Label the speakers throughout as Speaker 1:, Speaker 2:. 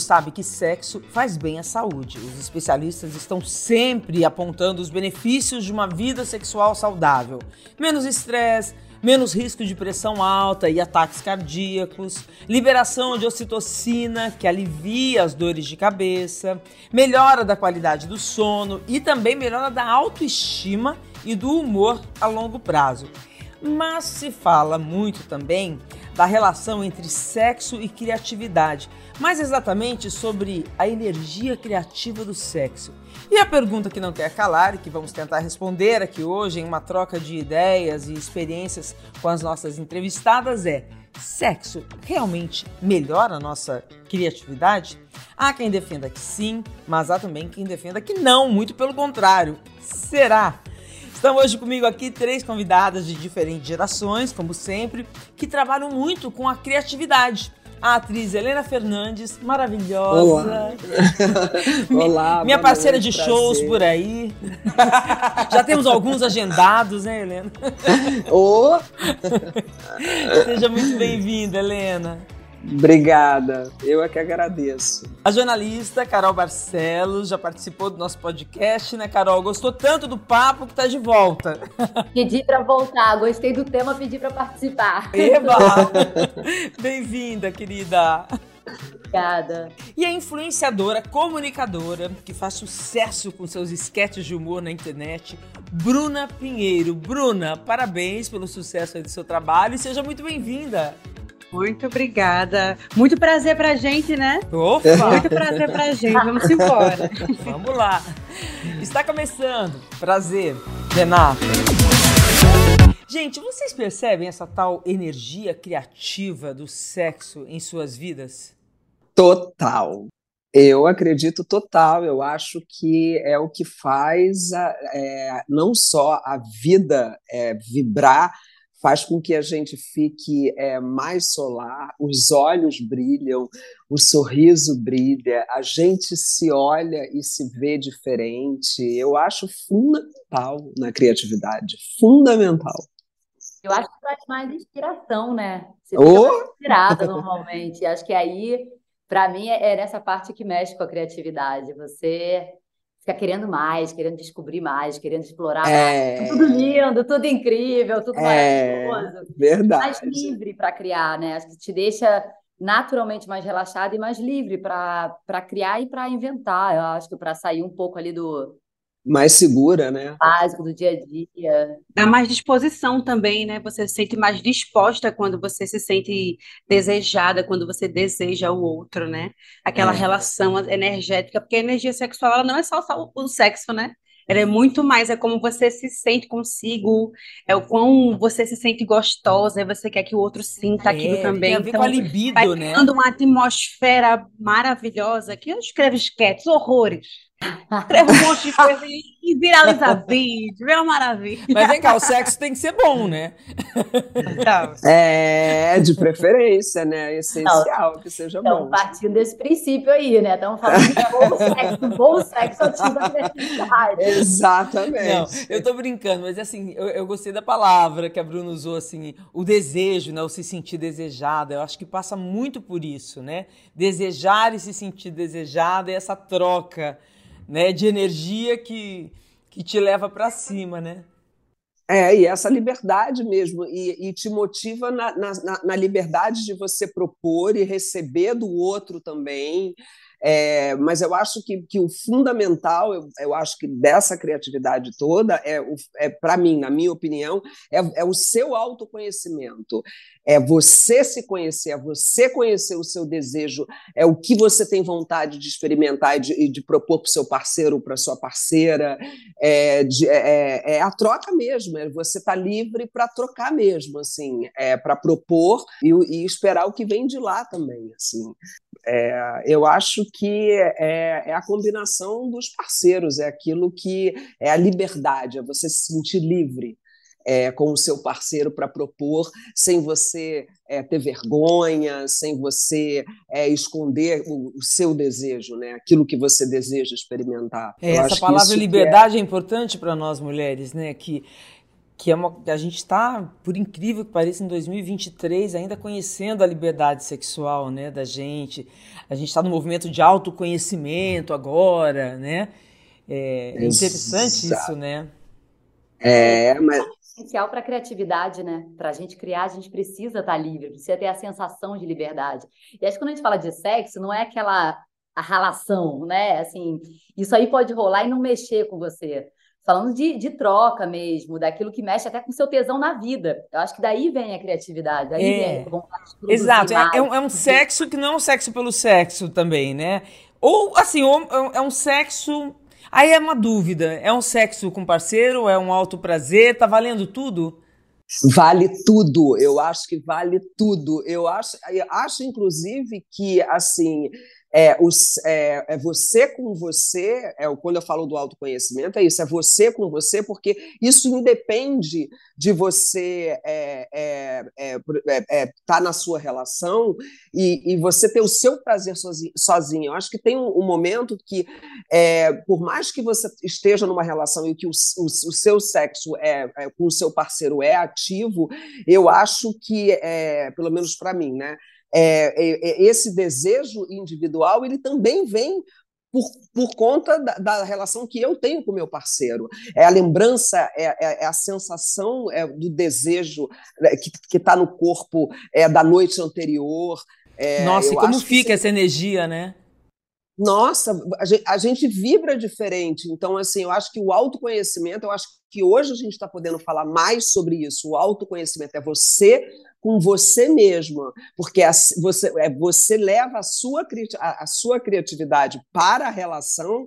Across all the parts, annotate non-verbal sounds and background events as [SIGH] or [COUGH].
Speaker 1: Sabe que sexo faz bem à saúde. Os especialistas estão sempre apontando os benefícios de uma vida sexual saudável. Menos estresse, menos risco de pressão alta e ataques cardíacos, liberação de ocitocina, que alivia as dores de cabeça, melhora da qualidade do sono e também melhora da autoestima e do humor a longo prazo. Mas se fala muito também da relação entre sexo e criatividade, mais exatamente sobre a energia criativa do sexo. E a pergunta que não quer calar e que vamos tentar responder aqui hoje em uma troca de ideias e experiências com as nossas entrevistadas é: sexo realmente melhora a nossa criatividade? Há quem defenda que sim, mas há também quem defenda que não, muito pelo contrário. Será? Estão hoje comigo aqui três convidadas de diferentes gerações, como sempre, que trabalham muito com a criatividade a atriz Helena Fernandes, maravilhosa.
Speaker 2: Olá. [LAUGHS] Olá
Speaker 1: Minha parceira noite, de prazer. shows por aí. [LAUGHS] Já temos alguns agendados, né, Helena?
Speaker 2: Oh. [LAUGHS]
Speaker 1: Seja muito bem-vinda, Helena.
Speaker 2: Obrigada, eu é que agradeço.
Speaker 1: A jornalista Carol Barcelos já participou do nosso podcast, né, Carol? Gostou tanto do papo que tá de volta. [LAUGHS]
Speaker 3: Pedi para voltar, gostei do tema, pedi para participar.
Speaker 1: Eba! [LAUGHS] Bem-vinda, querida.
Speaker 3: Obrigada.
Speaker 1: E a influenciadora, comunicadora, que faz sucesso com seus esquetes de humor na internet, Bruna Pinheiro. Bruna, parabéns pelo sucesso do seu trabalho e seja muito bem-vinda.
Speaker 4: Muito obrigada. Muito prazer pra gente, né?
Speaker 1: Opa!
Speaker 4: Muito prazer pra gente. Vamos embora. [LAUGHS]
Speaker 1: Vamos lá. Está começando. Prazer, Renata. Gente, vocês percebem essa tal energia criativa do sexo em suas vidas?
Speaker 2: Total. Eu acredito total. Eu acho que é o que faz a, é, não só a vida é, vibrar, faz com que a gente fique é, mais solar, os olhos brilham, o sorriso brilha, a gente se olha e se vê diferente. Eu acho fundamental na criatividade, fundamental.
Speaker 3: Eu acho que traz mais inspiração, né? Você fica oh! mais inspirada normalmente. Acho que aí, para mim, é, é nessa parte que mexe com a criatividade. Você fica querendo mais, querendo descobrir mais, querendo explorar é... mais. Tudo lindo, tudo incrível, tudo é... maravilhoso.
Speaker 2: Verdade.
Speaker 3: Mais livre para criar, né? Acho que te deixa naturalmente mais relaxado e mais livre para criar e para inventar. Eu acho que para sair um pouco ali do,
Speaker 2: mais segura, né?
Speaker 3: Básico do dia a dia.
Speaker 4: Dá mais disposição também, né? Você se sente mais disposta quando você se sente desejada, quando você deseja o outro, né? Aquela é. relação energética, porque a energia sexual ela não é só, só o sexo, né? Ela é muito mais, é como você se sente consigo, é o quão você se sente gostosa, e você quer que o outro sinta é, aquilo também.
Speaker 1: Tem a ver então, com a libido,
Speaker 4: vai
Speaker 1: né?
Speaker 4: Criando uma atmosfera maravilhosa, que eu escrevo esquetes, horrores. Escreve um monte de coisa e viraliza [LAUGHS] vídeo, é uma maravilha.
Speaker 1: Mas vem cá, o sexo tem que ser bom, né?
Speaker 2: Então. É, de preferência, né? É essencial Não, que seja
Speaker 3: então,
Speaker 2: bom.
Speaker 3: partindo desse princípio aí, né? Estamos falando de bom sexo, bom sexo ativa a criatividade.
Speaker 2: Exatamente.
Speaker 1: Não, eu tô brincando, mas assim, eu, eu, gostei da palavra que a Bruna usou, assim, o desejo, né? O se sentir desejada. Eu acho que passa muito por isso, né? Desejar e se sentir desejada e essa troca né, de energia que, que te leva para cima, né?
Speaker 2: É, e essa liberdade mesmo, e, e te motiva na, na, na, liberdade de você propor e receber do outro também. É, mas eu acho que, que o fundamental, eu, eu, acho que dessa criatividade toda, é, é para mim, na minha opinião, é, é o seu autoconhecimento. É você se conhecer, é você conhecer o seu desejo, é o que você tem vontade de experimentar e de, de propor para o seu parceiro para sua parceira. É, de, é, é, é, a troca mesmo, é você estar tá livre para trocar mesmo, assim, é, para propor e, e esperar o que vem de lá também. Assim. É, eu acho que é, é, a combinação dos parceiros, é aquilo que é a liberdade, é você se sentir livre é, com o seu parceiro para propor, sem você é, ter vergonha, sem você é, esconder o, o, seu desejo, né? aquilo que você deseja experimentar.
Speaker 1: essa palavra liberdade é... é importante para nós mulheres, né? que que é uma, a gente está, por incrível que pareça, em 2023 ainda conhecendo a liberdade sexual, né, da gente. A gente está no movimento de autoconhecimento agora, né? É, é interessante isso, né?
Speaker 2: É, mas
Speaker 3: essencial para a criatividade, né? Para a gente criar, a gente precisa estar tá livre, precisa ter a sensação de liberdade. E acho que quando a gente fala de sexo, não é aquela a relação, né? Assim, isso aí pode rolar e não mexer com você falando de, de troca mesmo, daquilo que mexe até com seu tesão na vida. Eu acho que daí vem a criatividade, daí é. vem a vontade de
Speaker 1: Exato, é, é, um, é um sexo que não é um sexo pelo sexo também, né? Ou, assim, ou, é um é sexo... Aí é uma dúvida, é um sexo com parceiro, é um alto prazer, tá valendo tudo?
Speaker 2: Vale tudo, eu acho que vale tudo. Eu acho, eu acho inclusive que assim é, os, é, é, você com você, é, quando eu falo do autoconhecimento, é isso, é você com você, porque isso independe de você estar é, é, é, é tá na sua relação e, e, você ter o seu prazer sozinho. sozinho. Eu acho que tem um, um momento que, por mais que você esteja numa relação e que o, o, o seu sexo é, com o seu parceiro é ativo, eu acho que, pelo menos para mim, né? É, é, é, esse desejo individual ele também vem por, por conta da, da, relação que eu tenho com meu parceiro. É a lembrança, é, é, é a sensação é, do desejo né, que está no corpo é, da noite anterior.
Speaker 1: É, Nossa, e como fica essa energia, né?
Speaker 2: Nossa, a gente, a gente, vibra diferente. Então, assim, eu acho que o autoconhecimento, eu acho que hoje a gente está podendo falar mais sobre isso. O autoconhecimento é você com você mesmo, porque você, é, você leva a sua, a sua criatividade para a relação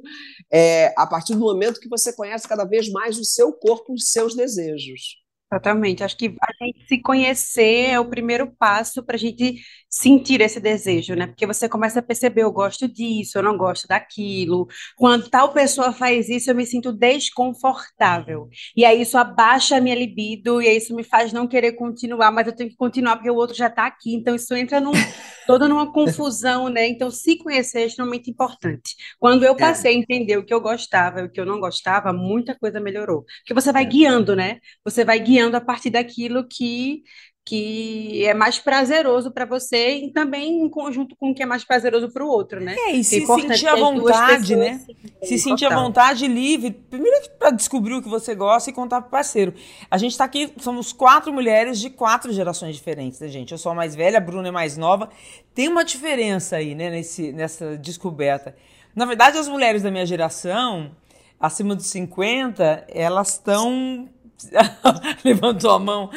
Speaker 2: é, a partir do momento que você conhece cada vez mais o seu corpo, os seus desejos.
Speaker 4: Exatamente. Acho que a gente se conhecer é o primeiro passo para a gente sentir esse desejo, né? Porque você começa a perceber, eu gosto disso, eu não gosto daquilo. Quando tal pessoa faz isso, eu me sinto desconfortável. E aí isso abaixa a minha libido, e aí isso me faz não querer continuar, mas eu tenho que continuar porque o outro já está aqui. Então isso entra num, [LAUGHS] toda numa confusão, né? Então se conhecer é extremamente importante. Quando eu é. passei a entender o que eu gostava e o que eu não gostava, muita coisa melhorou. Porque você vai é. guiando, né? Você vai guiando a partir daquilo que que é mais prazeroso para você e também em conjunto com o que é mais prazeroso para o outro, né?
Speaker 1: É, e se é sentir à vontade, né? Se sentir à vontade, livre, primeiro para descobrir o que você gosta e contar para o parceiro. A gente está aqui, somos quatro mulheres de quatro gerações diferentes, né, gente? Eu sou a mais velha, a Bruna é mais nova. Tem uma diferença aí, né, nesse, nessa descoberta. Na verdade, as mulheres da minha geração, acima dos 50, elas estão [LAUGHS] Levantou a mão.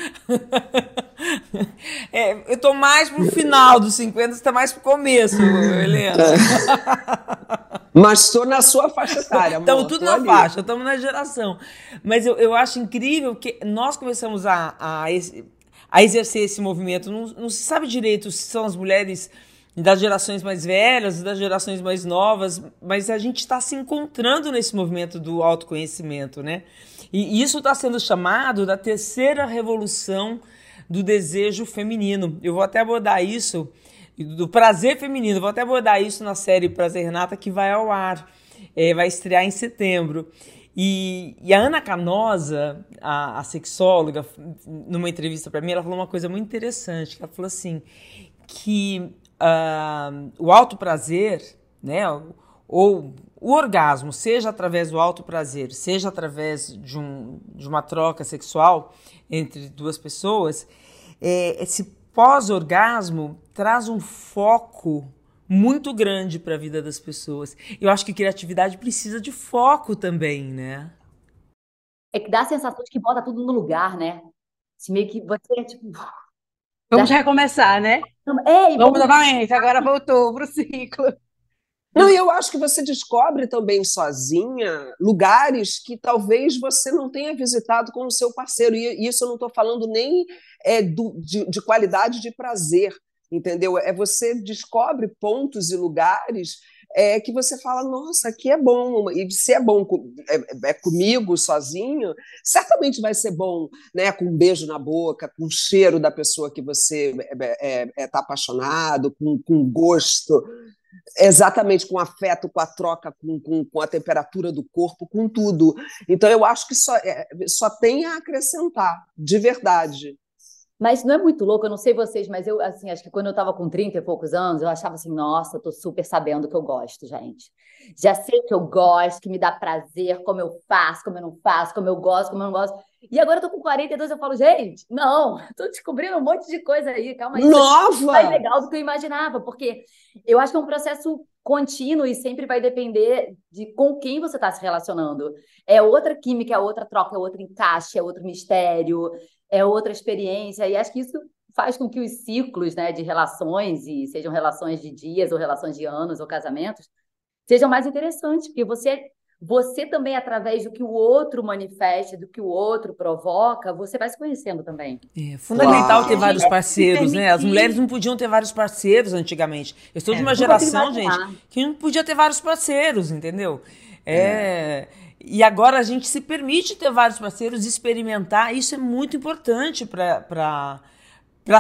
Speaker 1: É, eu tô mais pro final dos 50, você tá mais pro começo, Helena. [LAUGHS]
Speaker 2: Mas estou na sua faixa etária.
Speaker 1: Estamos tudo na ali. faixa, estamos na geração. Mas eu, eu acho incrível que nós começamos a, a, a exercer esse movimento. Não, não se sabe direito se são as mulheres das gerações mais velhas, das gerações mais novas, mas a gente está se encontrando nesse movimento do autoconhecimento, né? E isso está sendo chamado da terceira revolução do desejo feminino. Eu vou até abordar isso, do prazer feminino, vou até abordar isso na série Prazer Renata, que vai ao ar, é, vai estrear em setembro. E, e a Ana Canosa, a, a sexóloga, numa entrevista para mim, ela falou uma coisa muito interessante. Ela falou assim, que uh, o alto prazer, né, ou o orgasmo, seja através do alto prazer, seja através de, um, de uma troca sexual entre duas pessoas, é, esse pós-orgasmo traz um foco muito grande para a vida das pessoas. Eu acho que criatividade precisa de foco também, né?
Speaker 3: É que dá a sensação de que bota tudo no lugar, né? Se meio que você, tipo...
Speaker 4: Vamos recomeçar, né?
Speaker 3: Ei,
Speaker 4: vamos novamente, agora voltou para o ciclo.
Speaker 2: Não, e eu acho que você descobre também sozinha lugares que talvez você não tenha visitado com o seu parceiro. E isso eu não estou falando nem é, do, de, de qualidade de prazer, entendeu? É você descobre pontos e lugares é, que você fala, nossa, aqui é bom, e se é bom é, é, comigo, sozinho, certamente vai ser bom, né, com um beijo na boca, com o cheiro da pessoa que você está é, é, é apaixonado, com, com gosto, Exatamente, com afeto, com a troca, com, com, com, a temperatura do corpo, com tudo. Então, eu acho que só, é, só tem a acrescentar, de verdade.
Speaker 3: Mas não é muito louco, eu não sei vocês, mas eu, assim, acho que quando eu estava com 30 e poucos anos, eu achava assim, nossa, tô super sabendo que eu gosto, gente. Já sei que eu gosto, que me dá prazer, como eu faço, como eu não faço, como eu gosto, como eu não gosto. E agora eu tô com 42, eu falo, gente, não, [LAUGHS] tô descobrindo um monte de coisa aí, calma aí.
Speaker 2: Nova!
Speaker 3: Mais legal do que eu imaginava, porque eu acho que é um processo contínuo e sempre vai depender de com quem você está se relacionando. É outra química, é outra troca, é outro encaixe, é outro mistério é outra experiência, e acho que isso faz com que os ciclos né, de relações, e sejam relações de dias, ou relações de anos, ou casamentos, sejam mais interessantes, porque você, você também, através do que o outro manifesta, do que o outro provoca, você vai se conhecendo também.
Speaker 1: É fundamental Uau. ter vários parceiros, né? As mulheres não podiam ter vários parceiros antigamente. Eu sou de é, uma geração, gente, que não podia ter vários parceiros, entendeu? é. é. E agora a gente se permite ter vários parceiros, experimentar. Isso é muito importante para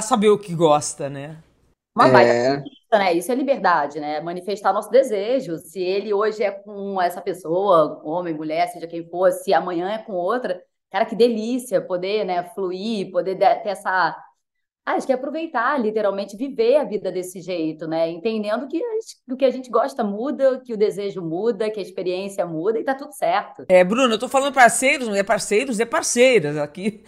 Speaker 1: saber o que gosta, né?
Speaker 3: Uma é... né? Isso é liberdade, né? Manifestar nosso desejo. Se ele hoje é com essa pessoa, homem, mulher, seja quem for, se amanhã é com outra, cara, que delícia poder, né, fluir, poder ter essa ah, acho que é aproveitar, literalmente, viver a vida desse jeito, né? Entendendo que o que a gente gosta muda, que o desejo muda, que a experiência muda e tá tudo certo.
Speaker 1: É, Bruno, eu tô falando parceiros, não é parceiros, é parceiras aqui.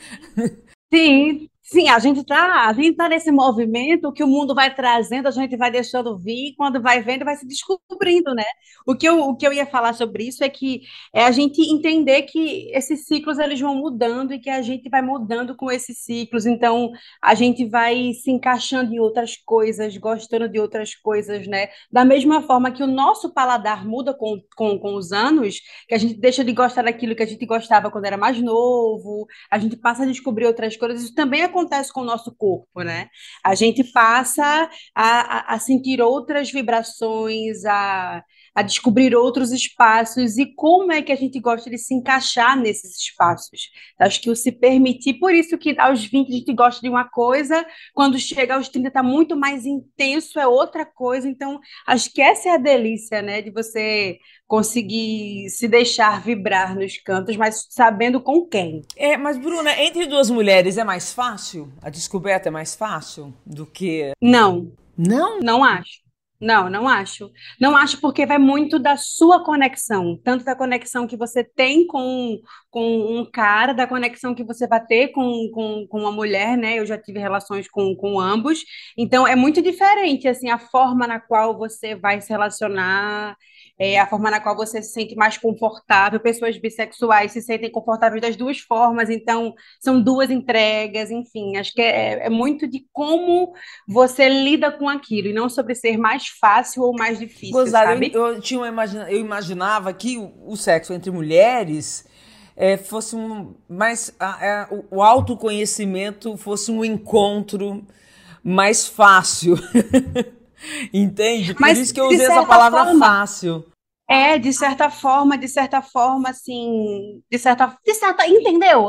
Speaker 4: Sim, Sim, a gente está tá nesse movimento que o mundo vai trazendo, a gente vai deixando vir, quando vai vendo, vai se descobrindo, né? O que eu, o que eu ia falar sobre isso é que é a gente entender que esses ciclos eles vão mudando e que a gente vai mudando com esses ciclos, então a gente vai se encaixando em outras coisas, gostando de outras coisas, né? Da mesma forma que o nosso paladar muda com, com, com os anos, que a gente deixa de gostar daquilo que a gente gostava quando era mais novo, a gente passa a descobrir outras coisas, isso também acontece acontece com o nosso corpo, né? A gente passa a, a sentir outras vibrações, a, a descobrir outros espaços e como é que a gente gosta de se encaixar nesses espaços. Acho que o se permitir, por isso que aos 20 a gente gosta de uma coisa, quando chega aos 30 está muito mais intenso, é outra coisa. Então, acho que essa é a delícia, né? De você conseguir se deixar vibrar nos cantos, mas sabendo com quem.
Speaker 1: É, mas Bruna, entre duas mulheres é mais fácil? A descoberta é mais fácil do que
Speaker 4: Não.
Speaker 1: Não?
Speaker 4: Não acho. Não, não acho. Não acho porque vai muito da sua conexão, tanto da conexão que você tem com, com um cara, da conexão que você vai ter com, com, com uma mulher, né? Eu já tive relações com, com ambos, então é muito diferente, assim, a forma na qual você vai se relacionar é, a forma na qual você se sente mais confortável. Pessoas bissexuais se sentem confortáveis das duas formas, então são duas entregas, enfim. Acho que é, é muito de como você lida com aquilo e não sobre ser mais fácil ou mais difícil. Gozado?
Speaker 1: Eu, eu, tinha imagina, eu imaginava que o, o sexo entre mulheres. É, fosse um mais a, a, o autoconhecimento fosse um encontro mais fácil [LAUGHS] Entende? Por Mas, isso que eu usei essa palavra forma, fácil.
Speaker 4: É, de certa forma, de certa forma, assim, de certa, de certa, entendeu?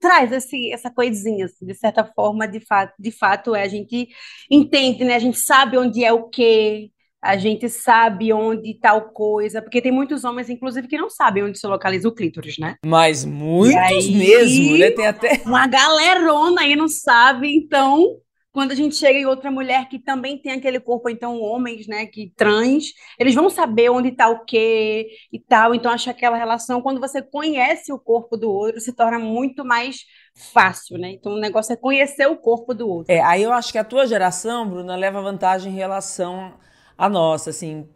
Speaker 4: Traz esse, essa coisinha, assim, de certa forma, de fato, de fato é, a gente entende, né? A gente sabe onde é o quê, a gente sabe onde tal coisa, porque tem muitos homens, inclusive, que não sabem onde se localiza o clítoris, né?
Speaker 1: Mas muitos aí, mesmo, né? Tem até
Speaker 4: uma galerona aí não sabe, então quando a gente chega em outra mulher que também tem aquele corpo, então homens, né, que trans, eles vão saber onde está o quê e tal. Então acho que aquela relação, quando você conhece o corpo do outro, se torna muito mais fácil, né? Então o negócio é conhecer o corpo do outro.
Speaker 1: É, aí eu acho que a tua geração, Bruna, leva vantagem em relação à nossa, assim,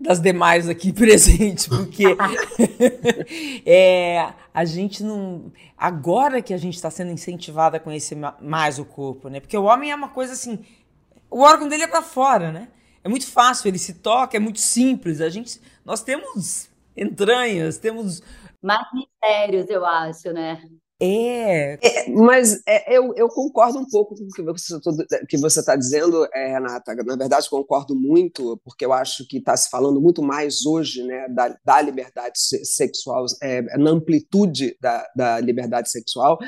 Speaker 1: das demais aqui [LAUGHS] presentes, porque [LAUGHS] é, a gente não. Agora que a gente está sendo incentivada a conhecer mais o corpo, né? Porque o homem é uma coisa assim. O órgão dele é para fora, né? É muito fácil, ele se toca, é muito simples. A gente, nós temos entranhas, temos
Speaker 3: mais mistérios, eu acho, né?
Speaker 1: É.
Speaker 2: é mas é, eu, eu, concordo um pouco com o que você está dizendo, é, Renata. Na verdade, concordo muito, porque eu acho que está se falando muito mais hoje né, da, da liberdade sexual, é, na amplitude da, da liberdade sexual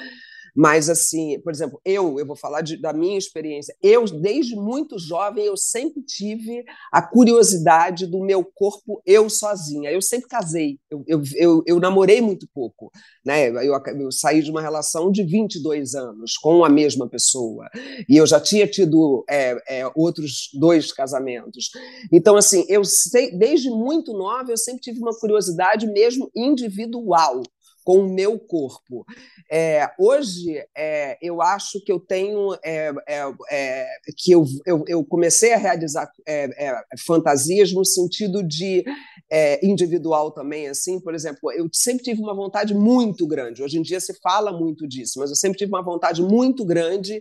Speaker 2: Mas, assim, por exemplo, eu, eu vou falar de, da minha experiência. Eu, desde muito jovem, eu sempre tive a curiosidade do meu corpo eu sozinha. Eu sempre casei. Eu, eu, eu, eu namorei muito pouco. Né? Eu, eu saí de uma relação de 22 anos com a mesma pessoa. E eu já tinha tido é, é, outros dois casamentos. Então, assim, eu sei, desde muito nova, eu sempre tive uma curiosidade mesmo individual com o meu corpo. É, hoje, é, eu acho que eu tenho é, é, é que eu, eu, eu, comecei a realizar é, fantasias no sentido de individual também, assim, por exemplo, eu sempre tive uma vontade muito grande. Hoje em dia se fala muito disso, mas eu sempre tive uma vontade muito grande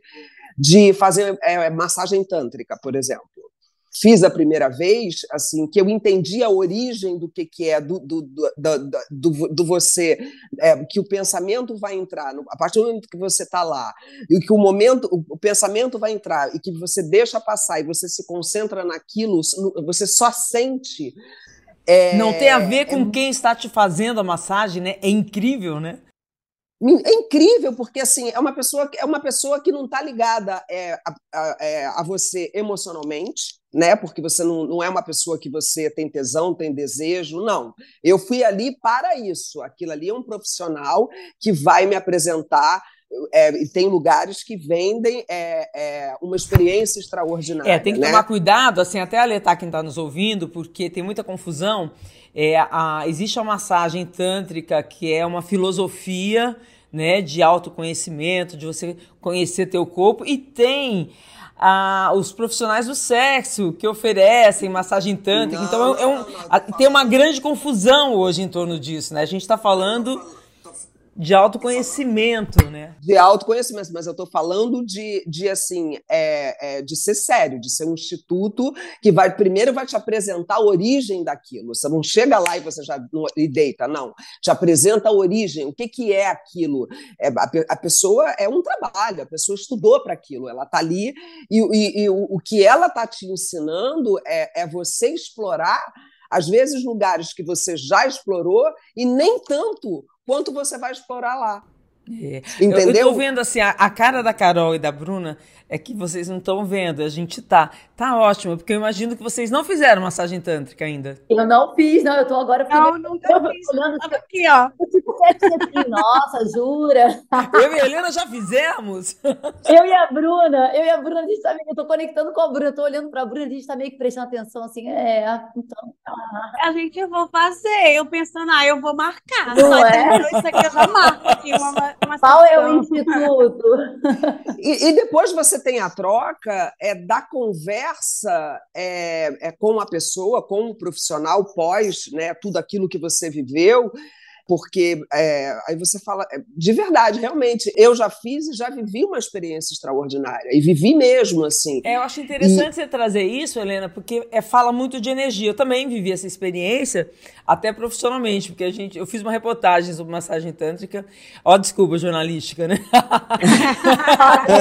Speaker 2: de fazer massagem tântrica, por exemplo fiz a primeira vez, assim, que eu entendi a origem do que, que é do, do, do, do, do você, é, que o pensamento vai entrar, no, a partir do momento que você está lá, e que o momento, o, pensamento vai entrar, e que você deixa passar, e você se concentra naquilo, você só sente.
Speaker 1: É, Não tem a ver com é, quem está te fazendo a massagem, né? É incrível, né?
Speaker 2: É incrível, porque assim, é uma pessoa, é uma pessoa que não está ligada é, a, a, é, a, você emocionalmente, né? Porque você não, não é uma pessoa que você tem tesão, tem desejo, não. Eu fui ali para isso. Aquilo ali é um profissional que vai me apresentar é, e tem lugares que vendem é, é, uma experiência extraordinária.
Speaker 1: É, tem que
Speaker 2: né?
Speaker 1: tomar cuidado, assim, até alertar quem está nos ouvindo, porque tem muita confusão. É, a, existe a massagem tântrica, que é uma filosofia né, de autoconhecimento, de você conhecer teu corpo, e tem ah, os profissionais do sexo que oferecem massagem tântrica. Não, então é, um, não, tem uma grande confusão hoje em torno disso, né? A gente está falando de autoconhecimento, né?
Speaker 2: De autoconhecimento, mas eu estou falando de, de assim, é, é, de ser sério, de ser um instituto que vai primeiro vai te apresentar a origem daquilo. Você não chega lá e você já e deita, não. Te apresenta a origem, o que, que é aquilo. É, a, a pessoa é um trabalho, a pessoa estudou para aquilo, ela está ali e, e, e o, o, que ela está te ensinando é, é você explorar às vezes lugares que você já explorou e nem tanto quanto você vai explorar lá.
Speaker 1: É. Entendeu? Eu, eu tô vendo assim, a, a, cara da Carol e da Bruna é que vocês não estão vendo, a gente tá. Tá ótimo, porque eu imagino que vocês não fizeram massagem tântrica ainda.
Speaker 3: Eu não fiz, não, eu tô agora
Speaker 4: Não, não tô olhando aqui, ó.
Speaker 3: Tipo, assim, nossa, jura? [LAUGHS]
Speaker 1: Eu e a Helena já fizemos.
Speaker 3: Eu e a Bruna, eu e a Bruna, a gente tá meio, eu tô conectando com a Bruna, eu tô olhando pra Bruna, a gente tá meio que prestando atenção assim, é, então.
Speaker 4: Tá. A gente eu vou fazer, eu pensando, ah, eu vou marcar. Não Só é? isso aqui eu já marco aqui uma, uma
Speaker 3: Qual é o instituto?
Speaker 2: E, e depois você tem a troca é da conversa é, é, com a pessoa, com o profissional pós né, tudo aquilo que você viveu, porque é, aí você fala, é, de verdade, realmente, eu já fiz e já vivi uma experiência extraordinária, e vivi mesmo, assim.
Speaker 1: É, eu acho interessante e... você trazer isso, Helena, porque é, fala muito de energia. Eu também vivi essa experiência, até profissionalmente, porque a gente, eu fiz uma reportagem sobre massagem tântrica, ó, desculpa, jornalística, né?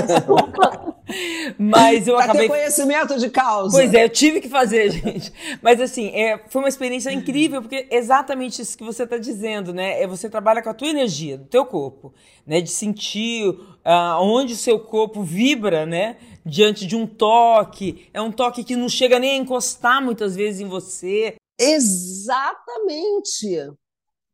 Speaker 2: desculpa. [LAUGHS] Mas eu pra acabei. Ter conhecimento de causa.
Speaker 1: Pois é, eu tive que fazer, [LAUGHS] gente. Mas assim, é, foi uma experiência incrível, porque exatamente isso que você está dizendo, né? É você trabalha com a tua energia, do teu corpo, né? De sentir uh, onde o seu corpo vibra, né? Diante de um toque. É um toque que não chega nem a encostar muitas vezes em você.
Speaker 2: Exatamente.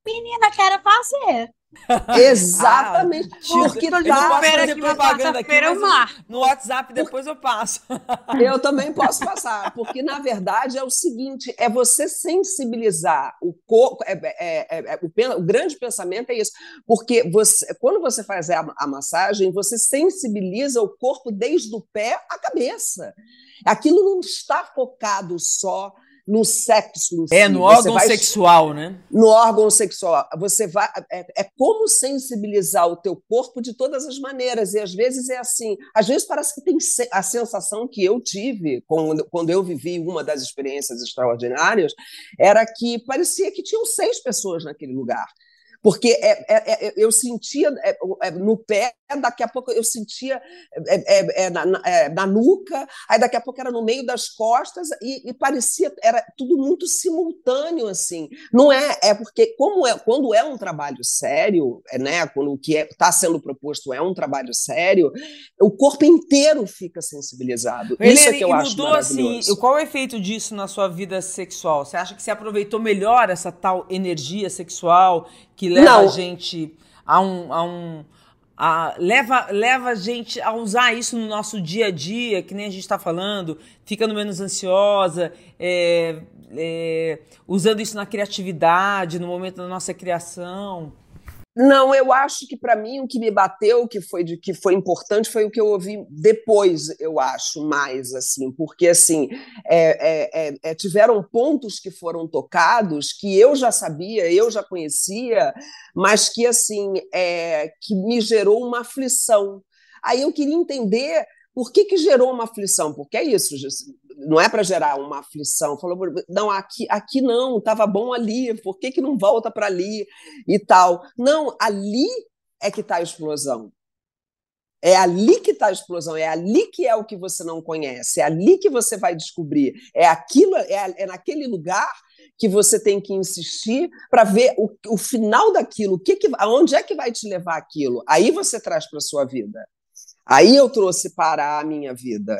Speaker 4: Menina, quero fazer. [LAUGHS]
Speaker 2: Exatamente. Ah, porque
Speaker 1: tá. Eu não posso fazer propaganda aqui, mas no WhatsApp depois eu passo. [LAUGHS]
Speaker 2: Eu também posso passar, porque na verdade é o seguinte: é você sensibilizar o corpo. É, é, é, é o, o, grande pensamento é isso, porque você, quando você faz a, a massagem, você sensibiliza o corpo desde o pé à cabeça. Aquilo não está focado só no sexo.
Speaker 1: é, si. no órgão vai, sexual, né?
Speaker 2: No órgão sexual. Você vai. É, é, como sensibilizar o teu corpo de todas as maneiras. E às vezes é assim. Às vezes parece que tem a sensação que eu tive quando, quando eu vivi uma das experiências extraordinárias, era que parecia que tinham seis pessoas naquele lugar porque é, é, é, eu sentia é, é, no pé daqui a pouco eu sentia é, é, é, na, é, na, nuca, aí daqui a pouco era no meio das costas e, e, parecia era tudo muito simultâneo assim. Não é é porque como é quando é um trabalho sério, é, né? Quando o que está sendo proposto é um trabalho sério, o corpo inteiro fica sensibilizado. Helene, Isso é que eu acho mudou, maravilhoso.
Speaker 1: Assim, qual é o efeito disso na sua vida sexual? Você acha que você aproveitou melhor essa tal energia sexual que leva Não. a gente a um, a um leva, leva a gente a usar isso no nosso dia a dia, que nem a gente está falando, ficando menos ansiosa, é, é, usando isso na criatividade, no momento da nossa criação.
Speaker 2: Não, eu acho que para mim o que me bateu, que foi de que foi importante, foi o que eu ouvi depois. Eu acho mais assim, porque assim é, é, é, é, tiveram pontos que foram tocados que eu já sabia, eu já conhecia, mas que assim é, que me gerou uma aflição. Aí eu queria entender por que, que gerou uma aflição, porque é isso, não é para gerar uma aflição. Falou, não, aqui, aqui não, estava bom ali, por que, que não volta para ali e tal? Não, ali é que está a explosão. É ali que está a explosão, é ali que é o que você não conhece, é ali que você vai descobrir, é aquilo, é, é naquele lugar que você tem que insistir para ver o, o final daquilo, o que, que aonde é que vai te levar aquilo. Aí você traz para sua vida. Aí eu trouxe para a minha vida.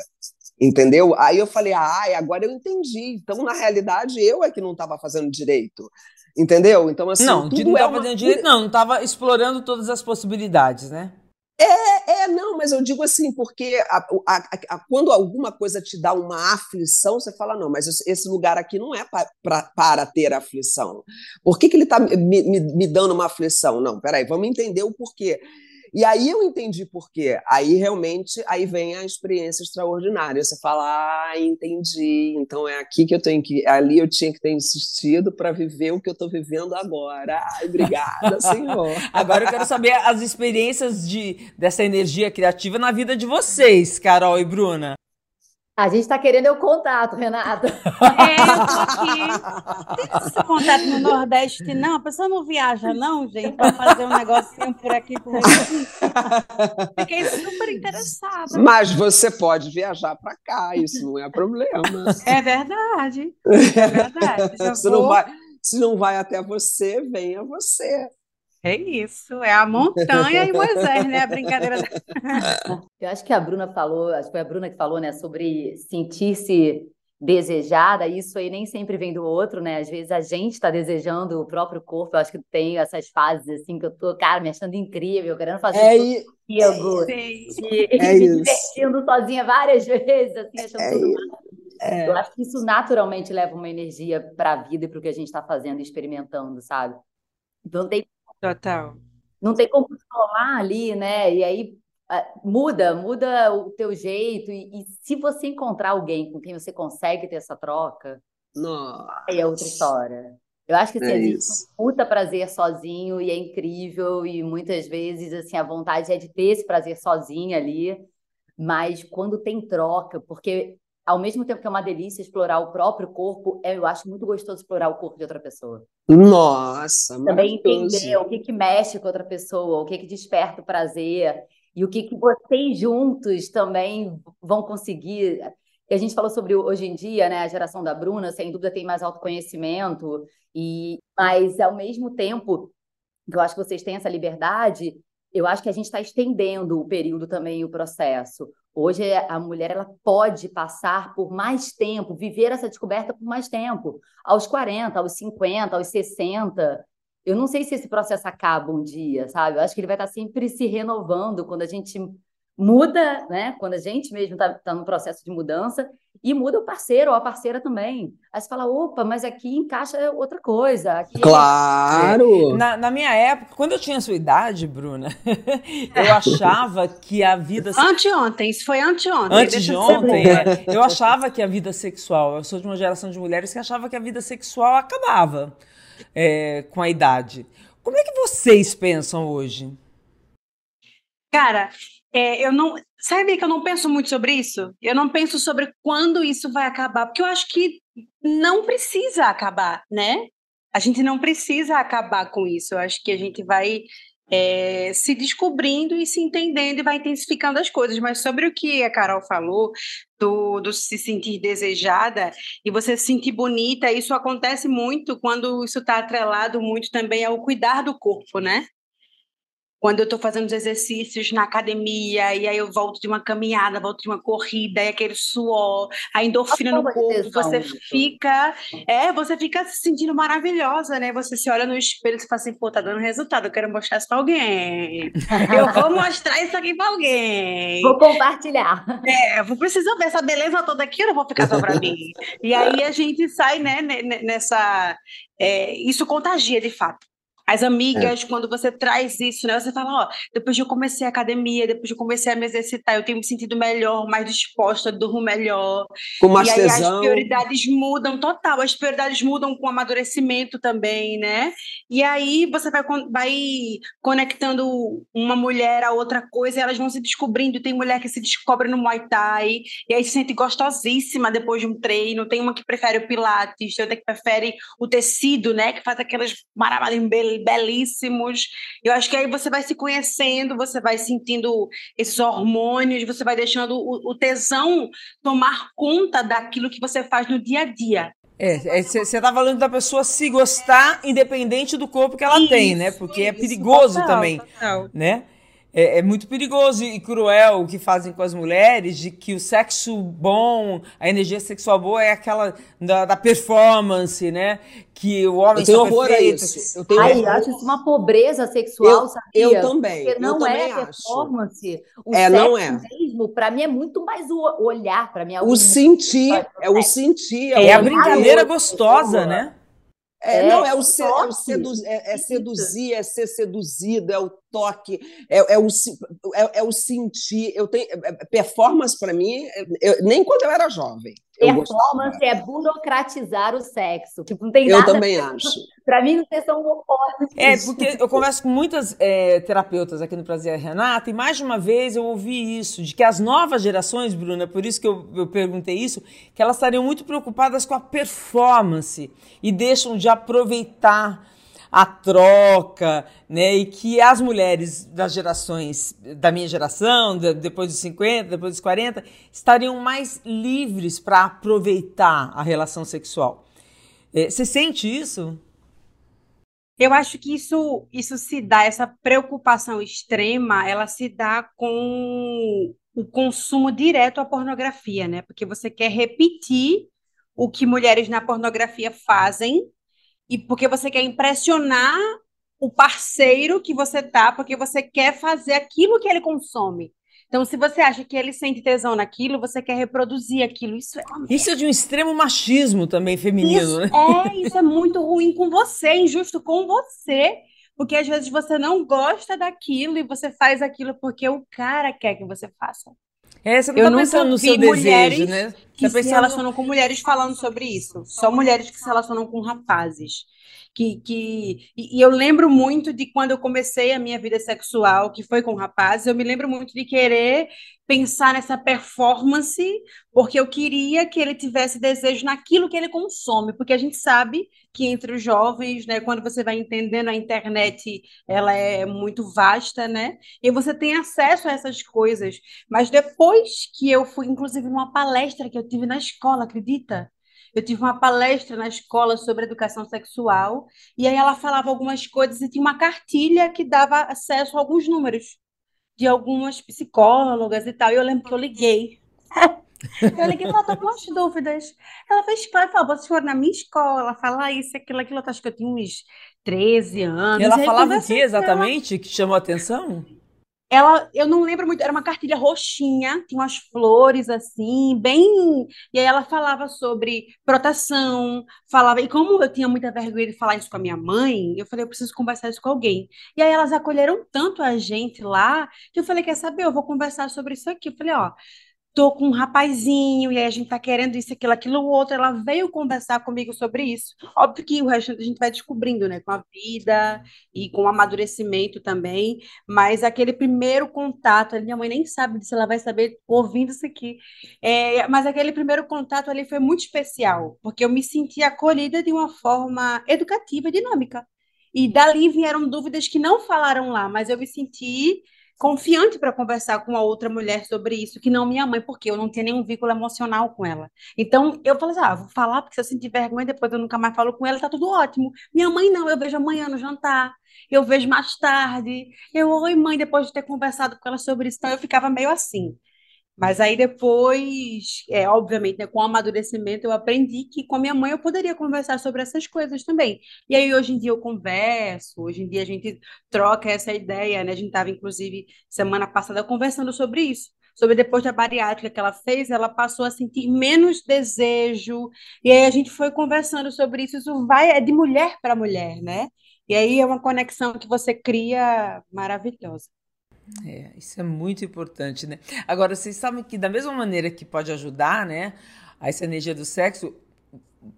Speaker 2: Entendeu? Aí eu falei, ah, agora eu entendi. Então, na realidade, eu é que não estava fazendo direito. Entendeu? Então, assim.
Speaker 1: Não, tudo não estava é uma... fazendo direito, não, não estava explorando todas as possibilidades, né?
Speaker 2: É, é, não, mas eu digo assim, porque a, a, a, quando alguma coisa te dá uma aflição, você fala, não, mas esse lugar aqui não é pra, pra, para ter aflição. Por que, que ele está me, me, me, dando uma aflição? Não, peraí, vamos entender o porquê. E aí eu entendi por quê. Aí realmente aí vem a experiência extraordinária. Você fala, ah, entendi. Então é aqui que eu tenho que, ali eu tinha que ter insistido para viver o que eu estou vivendo agora. Ai, obrigada, [LAUGHS] Senhor.
Speaker 1: agora eu quero saber as experiências de dessa energia criativa na vida de vocês, Carol e Bruna.
Speaker 3: A gente está querendo o contato, Renata.
Speaker 4: É, [LAUGHS] eu tô aqui. Tem esse contato no Nordeste, não? A pessoa não viaja, não, gente, para fazer um negocinho por aqui, por aqui. Fiquei super interessada.
Speaker 2: Mas você pode viajar para cá, isso não é problema.
Speaker 4: É verdade. É verdade.
Speaker 2: se, vou... não vai, se não vai até você, venha você.
Speaker 4: É isso, é a montanha e Moisés, né? A brincadeira. [LAUGHS]
Speaker 3: Eu acho que a Bruna falou, acho que foi a Bruna que falou, né, sobre sentir-se desejada, isso aí nem sempre vem do outro, né? Às vezes a gente está desejando o próprio corpo, eu acho que tem essas fases assim que eu tô, cara, me achando incrível, querendo fazer
Speaker 2: é tudo
Speaker 3: comigo, é, e, é me divertindo sozinha várias vezes, assim, achando é tudo é. Eu acho que isso naturalmente leva uma energia para a vida e para o que a gente está fazendo e experimentando, sabe? Então tem
Speaker 4: Total.
Speaker 3: Não tem como falar ali, né? E aí muda, muda o teu jeito. E, e, se você encontrar alguém com quem você consegue ter essa troca,
Speaker 2: Nossa.
Speaker 3: aí é outra história. Eu acho que assim, é existe um puta prazer sozinho e é incrível, e muitas vezes assim, a vontade é de ter esse prazer sozinho ali, mas quando tem troca, porque ao mesmo tempo que é uma delícia explorar o próprio corpo, é, eu acho muito gostoso explorar o corpo de outra pessoa.
Speaker 2: Nossa,
Speaker 3: Também entender o que, que mexe com outra pessoa, o que, que desperta o prazer, e o que, que vocês juntos também vão conseguir. A gente falou sobre hoje em dia, né? A geração da Bruna, sem dúvida, tem mais autoconhecimento, e mas ao mesmo tempo que eu acho que vocês têm essa liberdade, eu acho que a gente está estendendo o período também, o processo. Hoje a mulher ela pode passar por mais tempo, viver essa descoberta por mais tempo, aos 40, aos 50, aos 60. Eu não sei se esse processo acaba um dia, sabe? Eu acho que ele vai estar sempre se renovando quando a gente muda, né? Quando a gente mesmo está tá no processo de mudança e muda o parceiro ou a parceira também. Aí você fala, opa, mas aqui encaixa outra coisa. Aqui
Speaker 2: é claro!
Speaker 1: É... Na, na, minha época, quando eu tinha a sua idade, Bruna, [LAUGHS] eu achava que a vida...
Speaker 4: Anteontem, isso foi anteontem.
Speaker 1: Antes de ontem, é, eu achava que a vida sexual... Eu sou de uma geração de mulheres que achava que a vida sexual acabava é, com a idade. Como é que vocês pensam hoje?
Speaker 4: Cara, é, eu não. Sabe que eu não penso muito sobre isso? Eu não penso sobre quando isso vai acabar, porque eu acho que não precisa acabar, né? A gente não precisa acabar com isso. Eu acho que a gente vai é, se descobrindo e se entendendo e vai intensificando as coisas. Mas sobre o que a Carol falou, do, do, se sentir desejada e você se sentir bonita, isso acontece muito quando isso está atrelado muito também ao cuidar do corpo, né? Quando eu estou fazendo os exercícios na academia, e aí eu volto de uma caminhada, volto de uma corrida, e aquele suor, a endorfina no corpo, você fica, é, você fica se sentindo maravilhosa, né? Você se olha no espelho e fala assim, pô, tá dando resultado, eu quero mostrar isso para alguém. eu vou mostrar isso aqui para alguém.
Speaker 3: Vou compartilhar.
Speaker 4: É, eu vou precisar ver essa beleza toda aqui, eu não vou ficar só para mim. E aí a gente sai, né, nessa... É, isso contagia, de fato. As amigas, é. quando você traz isso, né? Você fala, ó, depois de eu comecei a academia, depois de eu comecei a me exercitar, eu tenho me sentido melhor, mais disposta, durmo melhor.
Speaker 2: Com mais
Speaker 4: e
Speaker 2: aí tesão.
Speaker 4: as prioridades mudam total, as prioridades mudam com o amadurecimento também, né? E aí você vai, vai conectando uma mulher a outra coisa, e elas vão se descobrindo. Tem mulher que se descobre no Muay Thai, e aí se sente gostosíssima depois de um treino. Tem uma que prefere o Pilates, tem outra que prefere o tecido, né? Que faz aquelas maravilhas belíssimos. Eu acho que aí você vai se conhecendo, você vai sentindo esses hormônios, você vai deixando o, o tesão tomar conta daquilo que você faz no dia a dia.
Speaker 1: É, você é, tá falando da pessoa se gostar independente do corpo que ela isso, tem, né? Porque é perigoso total, também, total. né? É, é, muito perigoso e cruel o que fazem com as mulheres, de que o sexo bom, a energia sexual boa é aquela da, da performance, né? Que o homem
Speaker 2: tenho horror perfeito. a isso.
Speaker 3: Eu tenho Ai, horror. acho isso uma pobreza sexual,
Speaker 2: eu,
Speaker 3: sabia?
Speaker 2: Eu também.
Speaker 3: Porque não
Speaker 2: eu
Speaker 3: é
Speaker 2: também
Speaker 3: performance.
Speaker 2: O é, não é.
Speaker 3: mesmo, para mim é muito mais o olhar, para mim é
Speaker 2: o sentir, é o sentir.
Speaker 1: É, é a brincadeira gostosa, né?
Speaker 2: É, é, não, é o, ser, é, o sedu, é, é, seduzir, é ser seduzido, é o toque, é, é o, é, é, o sentir. Eu tenho, performance, para mim, eu, nem quando eu era jovem.
Speaker 3: Performance é burocratizar o sexo. Tipo, não tem
Speaker 2: eu
Speaker 3: nada.
Speaker 2: Eu também acho.
Speaker 3: Para mim, vocês são opostos.
Speaker 1: É, porque eu converso com muitas é, terapeutas aqui no Prazer Renata, e mais de uma vez eu ouvi isso, de que as novas gerações, Bruna, por isso que eu, eu perguntei isso, que elas estariam muito preocupadas com a performance e deixam de aproveitar a troca, né? E que as mulheres das gerações, da minha geração, depois dos 50, depois dos 40, estariam mais livres para aproveitar a relação sexual. É, você sente isso?
Speaker 4: Eu acho que isso, isso se dá, essa preocupação extrema, ela se dá com o consumo direto à pornografia, né? Porque você quer repetir o que mulheres na pornografia fazem e porque você quer impressionar o parceiro que você tá, porque você quer fazer aquilo que ele consome. Então, se você acha que ele sente tesão naquilo, você quer reproduzir aquilo. Isso é
Speaker 1: Isso é de um extremo machismo também feminino,
Speaker 4: isso,
Speaker 1: né?
Speaker 4: É, isso é muito ruim com você, injusto com você. Porque às vezes você não gosta daquilo e você faz aquilo porque o cara quer que você faça.
Speaker 1: É, você não eu tá pensando no seu desejo, né?
Speaker 4: Que tá pensando... se relacionam com mulheres falando sobre isso. Só mulheres que se relacionam com rapazes que, que e eu lembro muito de quando eu comecei a minha vida sexual, que foi com rapazes, eu me lembro muito de querer pensar nessa performance, porque eu queria que ele tivesse desejo naquilo que ele consome, porque a gente sabe que entre os jovens, né, quando você vai entendendo a internet, ela é muito vasta, né? E você tem acesso a essas coisas. Mas depois que eu fui, inclusive, numa palestra que eu tive na escola, acredita? Eu tive uma palestra na escola sobre educação sexual, e aí ela falava algumas coisas e tinha uma cartilha que dava acesso a alguns números de algumas psicólogas e tal. E eu lembro que eu liguei. [LAUGHS] Eu liguei para algumas dúvidas. Ela fez pai, falou: vocês foram na minha escola, falar isso, aquilo, aquilo. Acho que eu tinha uns 13 anos.
Speaker 1: E ela falava o que exatamente que chamou a atenção?
Speaker 4: Ela, eu não lembro muito, era uma cartilha roxinha, tinha umas flores assim, bem. E aí ela falava sobre proteção, falava. E como eu tinha muita vergonha de falar isso com a minha mãe, eu falei, eu preciso conversar isso com alguém. E aí elas acolheram tanto a gente lá, que eu falei, quer saber? Eu vou conversar sobre isso aqui. Eu falei, ó tô com um rapazinho, e aí a gente tá querendo isso, aquilo, aquilo, outro. Ela veio conversar comigo sobre isso. Óbvio que o resto a gente vai descobrindo, né, com a vida e com o amadurecimento também, mas aquele primeiro contato, minha mãe nem sabe se ela vai saber ouvindo isso aqui, é, mas aquele primeiro contato ali foi muito especial, porque eu me senti acolhida de uma forma educativa e dinâmica. E dali vieram dúvidas que não falaram lá, mas eu me senti confiante para conversar com a outra mulher sobre isso, que não minha mãe, porque eu não tinha nenhum vínculo emocional com ela. Então, eu falei assim, ah, vou falar, porque se eu sentir vergonha, depois eu nunca mais falo com ela, tá tudo ótimo. Minha mãe não, eu vejo amanhã no jantar, eu vejo mais tarde, eu, oi mãe, depois de ter conversado com ela sobre isso, então eu ficava meio assim. Mas aí depois, é, obviamente, né, com o amadurecimento, eu aprendi que com a minha mãe eu poderia conversar sobre essas coisas também. E aí hoje em dia eu converso, hoje em dia a gente troca essa ideia, né? A gente estava, inclusive, semana passada conversando sobre isso. Sobre depois da bariátrica que ela fez, ela passou a sentir menos desejo. E aí a gente foi conversando sobre isso. Isso vai é de mulher para mulher, né? E aí é uma conexão que você cria maravilhosa.
Speaker 1: É, isso é muito importante, né? Agora, vocês sabem que da mesma maneira que pode ajudar, né, a essa energia do sexo,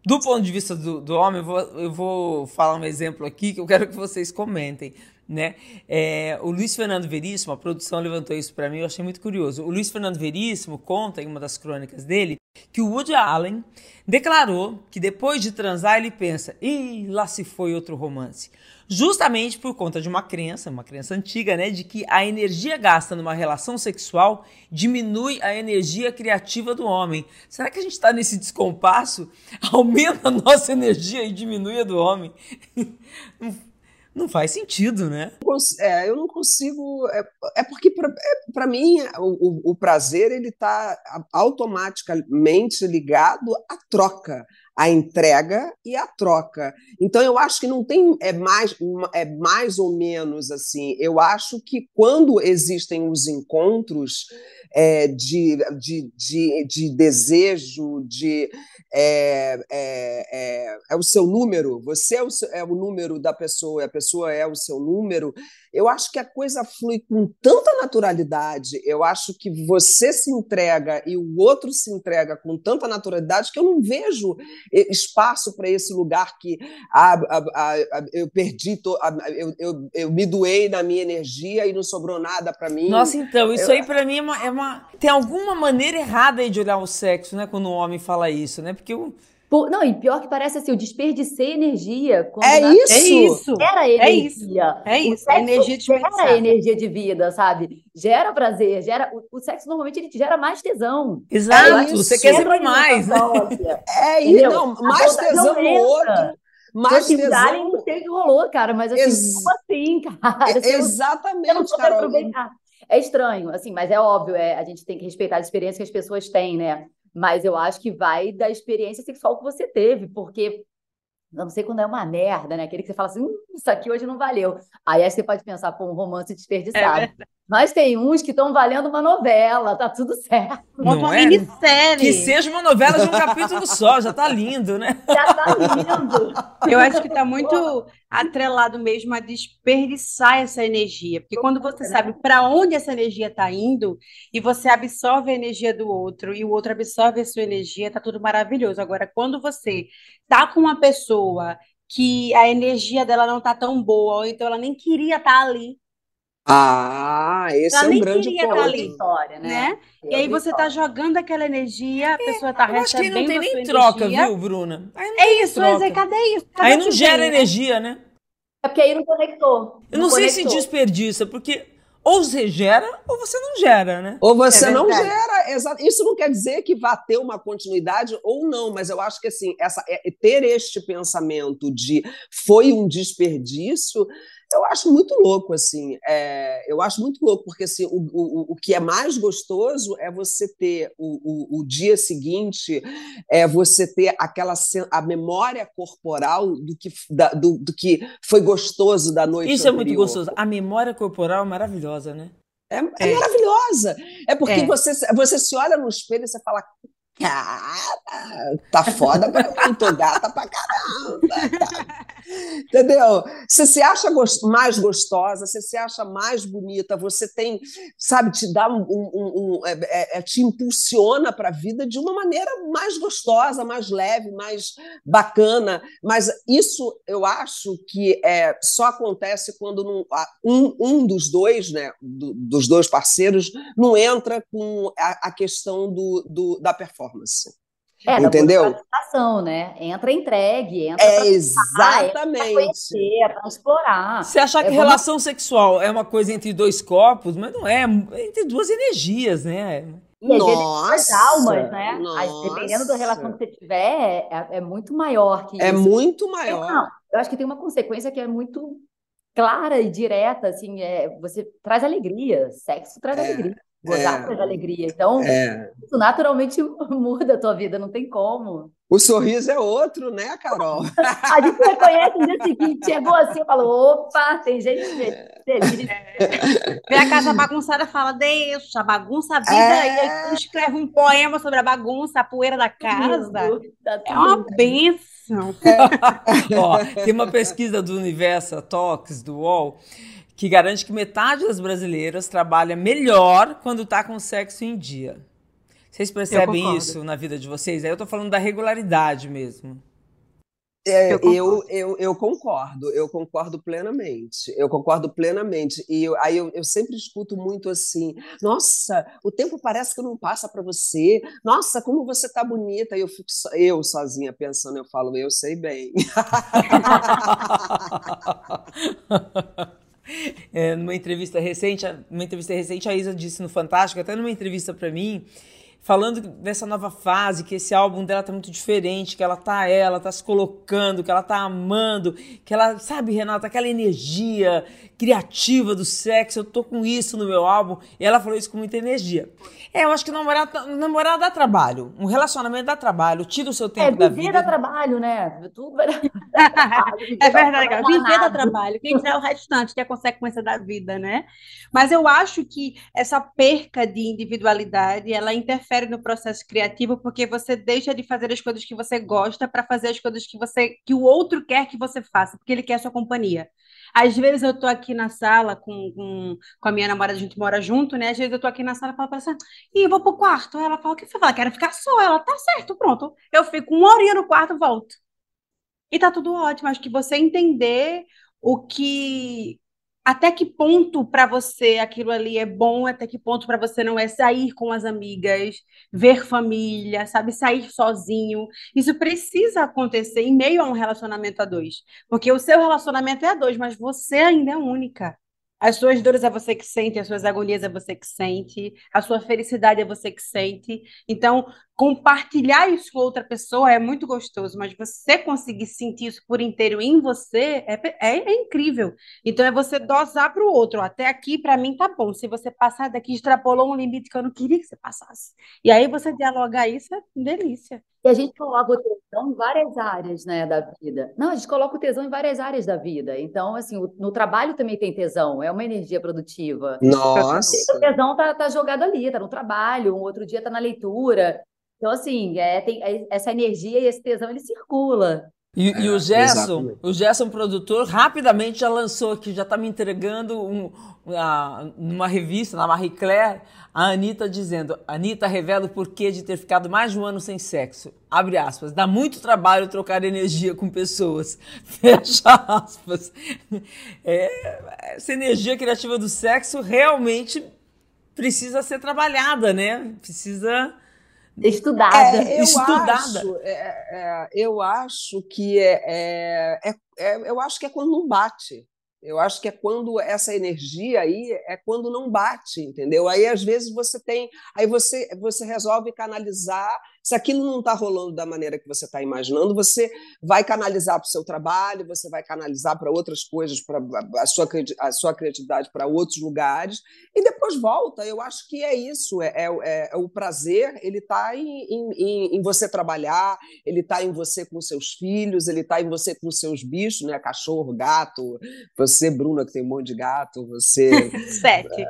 Speaker 1: do ponto de vista do, do homem, eu vou, eu vou falar um exemplo aqui que eu quero que vocês comentem. Né? É, o Luiz Fernando Veríssimo, a produção levantou isso para mim, eu achei muito curioso. O Luiz Fernando Veríssimo conta em uma das crônicas dele que o Woody Allen declarou que depois de transar ele pensa, ih, lá se foi outro romance. Justamente por conta de uma crença, uma crença antiga, né, de que a energia gasta numa relação sexual diminui a energia criativa do homem. Será que a gente está nesse descompasso? [LAUGHS] Aumenta a nossa energia e diminui a do homem? [LAUGHS] Não faz sentido, né?
Speaker 2: É, eu não consigo. É, é porque, para é, mim, o, o, prazer ele está automaticamente ligado à troca a entrega e a troca. Então eu acho que não tem é mais é mais ou menos assim. Eu acho que quando existem os encontros é, de, de, de, de, desejo, de é, é, é, é, o seu número, você é o, seu, é o número da pessoa, a pessoa é o seu número. Eu acho que a coisa flui com tanta naturalidade, eu acho que você se entrega e o outro se entrega com tanta naturalidade que eu não vejo espaço para esse lugar que ah, ah, ah, eu perdi, to, eu, eu, eu, me doei na minha energia e não sobrou nada para mim.
Speaker 1: Nossa, então, isso eu, aí para mim é uma, é uma. Tem alguma maneira errada aí de olhar o sexo, né? Quando um homem fala isso, né? Porque o.
Speaker 3: Por, não, e pior que parece assim, eu desperdicei energia.
Speaker 2: É,
Speaker 3: na...
Speaker 2: isso. é
Speaker 3: isso! Era energia. É isso.
Speaker 4: É isso. A energia
Speaker 3: gera energia de vida, sabe? Gera prazer, gera. O, o, sexo normalmente ele gera mais tesão.
Speaker 1: Exato. É você quer sempre mais. [LAUGHS]
Speaker 2: É isso. Não, mais tesão no outro. Mais
Speaker 3: tipo, tesão. Não sei o que rolou, cara, mas assim, Ex como assim, cara? [LAUGHS]
Speaker 2: É, exatamente, não, Carol.
Speaker 3: Aproveitar. É estranho, assim, mas é óbvio, é, a gente tem que respeitar a experiência que as pessoas têm, né? Mas eu acho que vai da experiência sexual que você teve, porque não sei quando é uma merda, né? Aquele que você fala assim, hum, isso aqui hoje não valeu. Aí, aí você pode pensar, pô, um romance desperdiçado. É Mas tem uns que estão valendo uma novela, tá tudo certo.
Speaker 1: Não uma é? minissérie. Que seja uma novela de um capítulo só, já tá lindo, né?
Speaker 3: Já tá lindo.
Speaker 4: Eu acho que tá muito atrelado mesmo a desperdiçar essa energia. Porque quando você sabe para onde essa energia está indo e você absorve a energia do outro e o outro absorve a sua energia, tá tudo maravilhoso. Agora, quando você tá com uma pessoa que a energia dela não tá tão boa, ou então ela nem queria estar tá ali,
Speaker 2: ah, esse ela é um grande ponto. Ali,
Speaker 3: história, né? né?
Speaker 4: E aí você tá jogando aquela energia, a pessoa tá recebendo acho que
Speaker 1: não tem
Speaker 4: nem
Speaker 1: troca, energia. viu, Bruna?
Speaker 4: é isso, mas é, cadê isso?
Speaker 1: Cadê aí não gera energia, né?
Speaker 3: É porque aí não conectou.
Speaker 1: Eu não, não sei se desperdiça, porque ou você gera ou você não gera, né?
Speaker 2: Ou você é não gera, exato. Isso não quer dizer que vá ter uma continuidade ou não, mas eu acho que assim, essa, é, ter este pensamento de foi um desperdício eu acho muito louco, assim. É, eu acho muito louco, porque assim, o, o, o que é mais gostoso é você ter o, o, o dia seguinte, é você ter aquela a memória corporal do que, da, do, do que foi gostoso da noite
Speaker 1: Isso
Speaker 2: anterior.
Speaker 1: é muito gostoso. A memória corporal é maravilhosa, né?
Speaker 2: É, é, é. maravilhosa. É porque é. Você, você se olha no espelho e você fala, cara, tá foda pra mim, tô gata pra caramba. Tá. [LAUGHS] Entendeu? Você se acha mais gostosa, você se acha mais bonita, você tem, sabe, te dá um. um, um é, é, é, te impulsiona para a vida de uma maneira mais gostosa, mais leve, mais bacana. Mas isso eu acho que é, só acontece quando não, um, um dos dois, né, do, dos dois parceiros, não entra com a, a questão do, do, da performance.
Speaker 3: É,
Speaker 2: entendeu?
Speaker 3: Da né? Entra entregue, entra
Speaker 2: é exatamente.
Speaker 3: conhecer, para explorar.
Speaker 1: Você achar que é relação sexual é uma coisa entre dois corpos, mas não é, é entre duas energias, né?
Speaker 3: E Nossa, almas, né? Nossa. Dependendo da relação que você tiver, é, é muito maior que
Speaker 2: é
Speaker 3: isso.
Speaker 2: É muito maior.
Speaker 3: Não, eu acho que tem uma consequência que é muito clara e direta, assim, é, você traz alegria, sexo traz é, alegria, gozar é, traz alegria. Então,
Speaker 2: é.
Speaker 3: isso naturalmente [LAUGHS] muda a tua vida, não tem como.
Speaker 2: O sorriso é outro, né, Carol? [LAUGHS]
Speaker 3: a gente reconhece no dia seguinte, chegou assim e falou: opa, tem gente feliz.
Speaker 4: Vê a casa bagunçada fala: deixa, bagunça a vida, é... e aí escreve um poema sobre a bagunça, a poeira da casa. Tá é uma benção.
Speaker 1: É. [LAUGHS] Ó, tem uma pesquisa do Universo Talks, do UOL, que garante que metade das brasileiras trabalha melhor quando está com sexo em dia. Vocês percebem isso na vida de vocês? Aí eu tô falando da regularidade mesmo.
Speaker 2: É, eu, eu, eu, eu, concordo, eu concordo plenamente, eu concordo plenamente. E eu, aí eu, eu sempre escuto muito assim: nossa, o tempo parece que não passa para você, nossa, como você tá bonita. E eu fico so, eu sozinha pensando, eu falo, eu sei bem. [LAUGHS] [LAUGHS]
Speaker 1: é, numa entrevista recente, numa entrevista recente, a Isa disse no Fantástico, até numa entrevista para mim, falando dessa nova fase, que esse álbum dela tá muito diferente, que ela tá ela, tá se colocando, que ela tá amando, que ela, sabe, Renata, aquela energia criativa do sexo, eu tô com isso no meu álbum, e ela falou isso com muita energia. É, eu acho que namorar, namorar dá trabalho, um relacionamento dá trabalho, tira o seu tempo é, da vida.
Speaker 3: viver dá trabalho, né? Tudo
Speaker 4: é [LAUGHS] verdade, viver dá trabalho, quem é o restante, que é a consequência da vida, né? Mas eu acho que essa perca de individualidade, ela interfere no processo criativo, porque você deixa de fazer as coisas que você gosta para fazer as coisas que você que o outro quer que você faça, porque ele quer a sua companhia. Às vezes eu tô aqui na sala com, com, com a minha namorada, a gente mora junto, né? Às vezes eu tô aqui na sala e falo pra ela assim, ih, vou pro quarto. Ela fala, o que você fala? Quero ficar só. Ela, tá certo, pronto. Eu fico uma horinha no quarto, volto. E tá tudo ótimo. Acho que você entender o que até que ponto para você aquilo ali é bom, até que ponto para você não é sair com as amigas, ver família, sabe, sair sozinho. Isso precisa acontecer em meio a um relacionamento a dois, porque o seu relacionamento é a dois, mas você ainda é única. As suas dores é você que sente, as suas agonias é você que sente, a sua felicidade é você que sente. Então, compartilhar isso com outra pessoa é muito gostoso, mas você conseguir sentir isso por inteiro em você é, é, é incrível. Então é você dosar para o outro. Até aqui, para mim, tá bom. Se você passar daqui, extrapolou um limite que eu não queria que você passasse. E aí você dialogar isso é delícia.
Speaker 3: E a gente coloca o tesão em várias áreas, né, da vida. Não, a gente coloca o tesão em várias áreas da vida. Então, assim, o, no trabalho também tem tesão, é uma energia produtiva.
Speaker 2: Nossa!
Speaker 3: O tesão tá, tá jogado ali, tá no trabalho, um outro dia tá na leitura. Então, assim, é, tem, é, essa energia e esse tesão, ele circula.
Speaker 1: E, é, e o Gerson, o Gerson produtor, rapidamente já lançou aqui, já está me entregando um, uma, numa revista, na Marie Claire, a Anitta dizendo, Anitta revela o porquê de ter ficado mais de um ano sem sexo. Abre aspas. Dá muito trabalho trocar energia com pessoas. [LAUGHS] Fecha aspas. É, essa energia criativa do sexo realmente precisa ser trabalhada, né? Precisa
Speaker 3: Estudada.
Speaker 2: É, eu Estudada. Acho, é, é, eu acho que é, é, é, é, eu acho que é quando não bate. Eu acho que é quando essa energia aí é quando não bate, entendeu? Aí às vezes você tem, aí você você resolve canalizar se aquilo não está rolando da maneira que você está imaginando, você vai canalizar para o seu trabalho, você vai canalizar para outras coisas, para a sua, a sua criatividade para outros lugares, e depois volta. Eu acho que é isso, é, é, é o prazer, ele está em, em, em, você trabalhar, ele está em você com seus filhos, ele está em você com seus bichos, né? cachorro, gato, Bruna, que tem um monte de gato, você... [LAUGHS]
Speaker 4: Sete.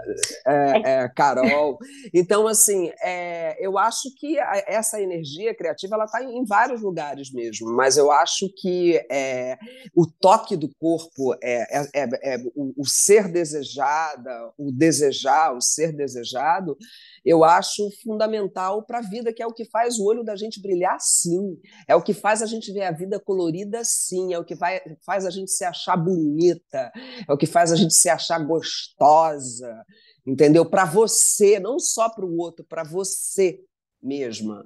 Speaker 2: É, é, Carol. Então, assim, é, eu acho que essa energia criativa ela está em vários lugares mesmo, mas eu acho que é, o toque do corpo, é, é, é, é o, o, ser desejada, o desejar, o ser desejado, eu acho fundamental para a vida, que é o que faz o olho da gente brilhar sim, é o que faz a gente ver a vida colorida sim, é o que vai, faz a gente se achar bonita, é o que faz a gente se achar gostosa, entendeu? Para você, não só para o outro, para você mesma.